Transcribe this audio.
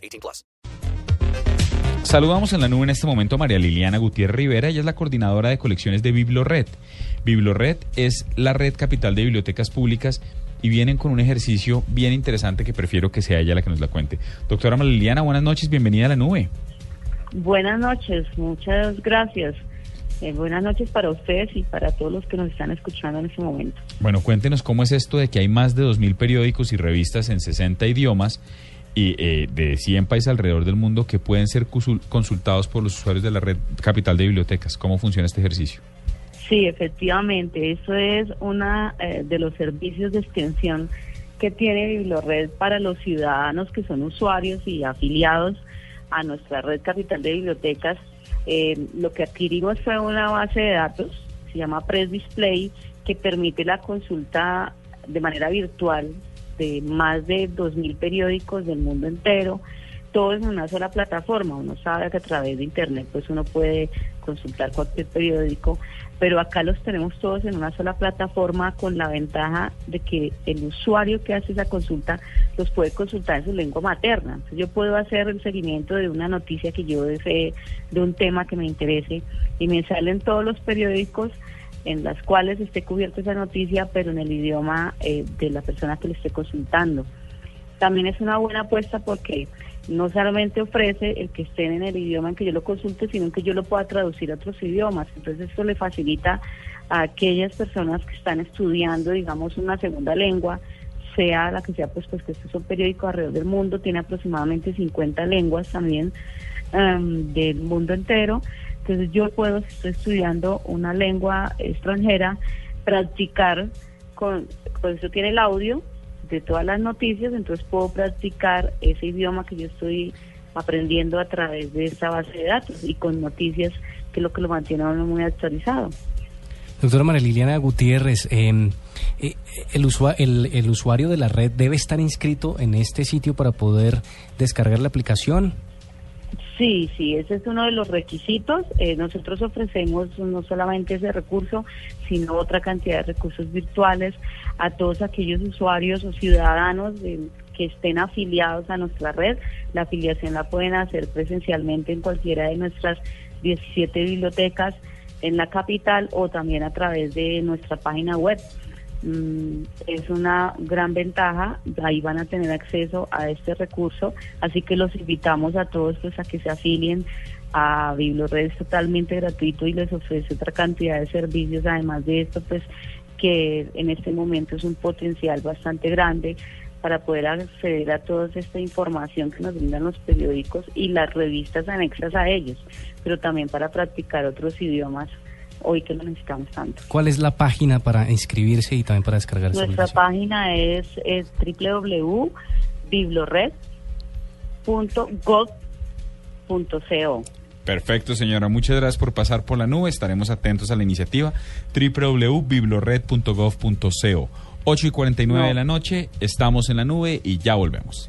18 plus. Saludamos en la nube en este momento a María Liliana Gutiérrez Rivera. Ella es la coordinadora de colecciones de Biblored. Biblored es la red capital de bibliotecas públicas y vienen con un ejercicio bien interesante que prefiero que sea ella la que nos la cuente. Doctora María Liliana, buenas noches, bienvenida a la nube. Buenas noches, muchas gracias. Eh, buenas noches para ustedes y para todos los que nos están escuchando en este momento. Bueno, cuéntenos cómo es esto de que hay más de 2.000 periódicos y revistas en 60 idiomas y eh, de 100 países alrededor del mundo que pueden ser consultados por los usuarios de la red capital de bibliotecas. ¿Cómo funciona este ejercicio? Sí, efectivamente, eso es uno eh, de los servicios de extensión que tiene Biblored para los ciudadanos que son usuarios y afiliados a nuestra red capital de bibliotecas eh, lo que adquirimos fue una base de datos, se llama Press Display, que permite la consulta de manera virtual de más de 2.000 periódicos del mundo entero, todo en una sola plataforma. Uno sabe que a través de Internet pues uno puede consultar cualquier periódico, pero acá los tenemos todos en una sola plataforma con la ventaja de que el usuario que hace esa consulta los puede consultar en su lengua materna. Entonces yo puedo hacer el seguimiento de una noticia que yo desee, de un tema que me interese, y me salen todos los periódicos en las cuales esté cubierta esa noticia, pero en el idioma eh, de la persona que le esté consultando. También es una buena apuesta porque no solamente ofrece el que estén en el idioma en que yo lo consulte, sino que yo lo pueda traducir a otros idiomas. Entonces esto le facilita a aquellas personas que están estudiando, digamos, una segunda lengua, sea la que sea, pues, pues que este es un periódico alrededor del mundo, tiene aproximadamente 50 lenguas también em, del mundo entero. Entonces yo puedo, si estoy estudiando una lengua extranjera, practicar con, pues eso tiene el audio, de todas las noticias, entonces puedo practicar ese idioma que yo estoy aprendiendo a través de esta base de datos y con noticias que es lo que lo mantiene a uno muy actualizado. Doctora María Liliana Gutiérrez, em, eh, el, el, usuario de la red debe estar inscrito en este sitio para poder descargar la aplicación. Sí, sí, ese es uno de los requisitos. Eh, nosotros ofrecemos no solamente ese recurso, sino otra cantidad de recursos virtuales a todos aquellos usuarios o ciudadanos que estén afiliados a nuestra red. La afiliación la pueden hacer presencialmente en cualquiera de nuestras 17 bibliotecas en la capital o también a través de nuestra página web. Mm, es una gran ventaja, ahí van a tener acceso a este recurso, así que los invitamos a todos pues a que se afilien. A Biblored, es totalmente gratuito y les ofrece otra cantidad de servicios, además de esto pues que en este momento es un potencial bastante grande para poder acceder a toda esta información que nos brindan los periódicos y las revistas anexas a ellos, pero también para practicar otros idiomas hoy que lo necesitamos tanto. ¿Cuál es la página para inscribirse y también para descargar Nuestra página es, es www.biblored.gov.co. Perfecto, señora. Muchas gracias por pasar por la nube. Estaremos atentos a la iniciativa www.biblored.gov.co. 8 y 49 de la noche, estamos en la nube y ya volvemos.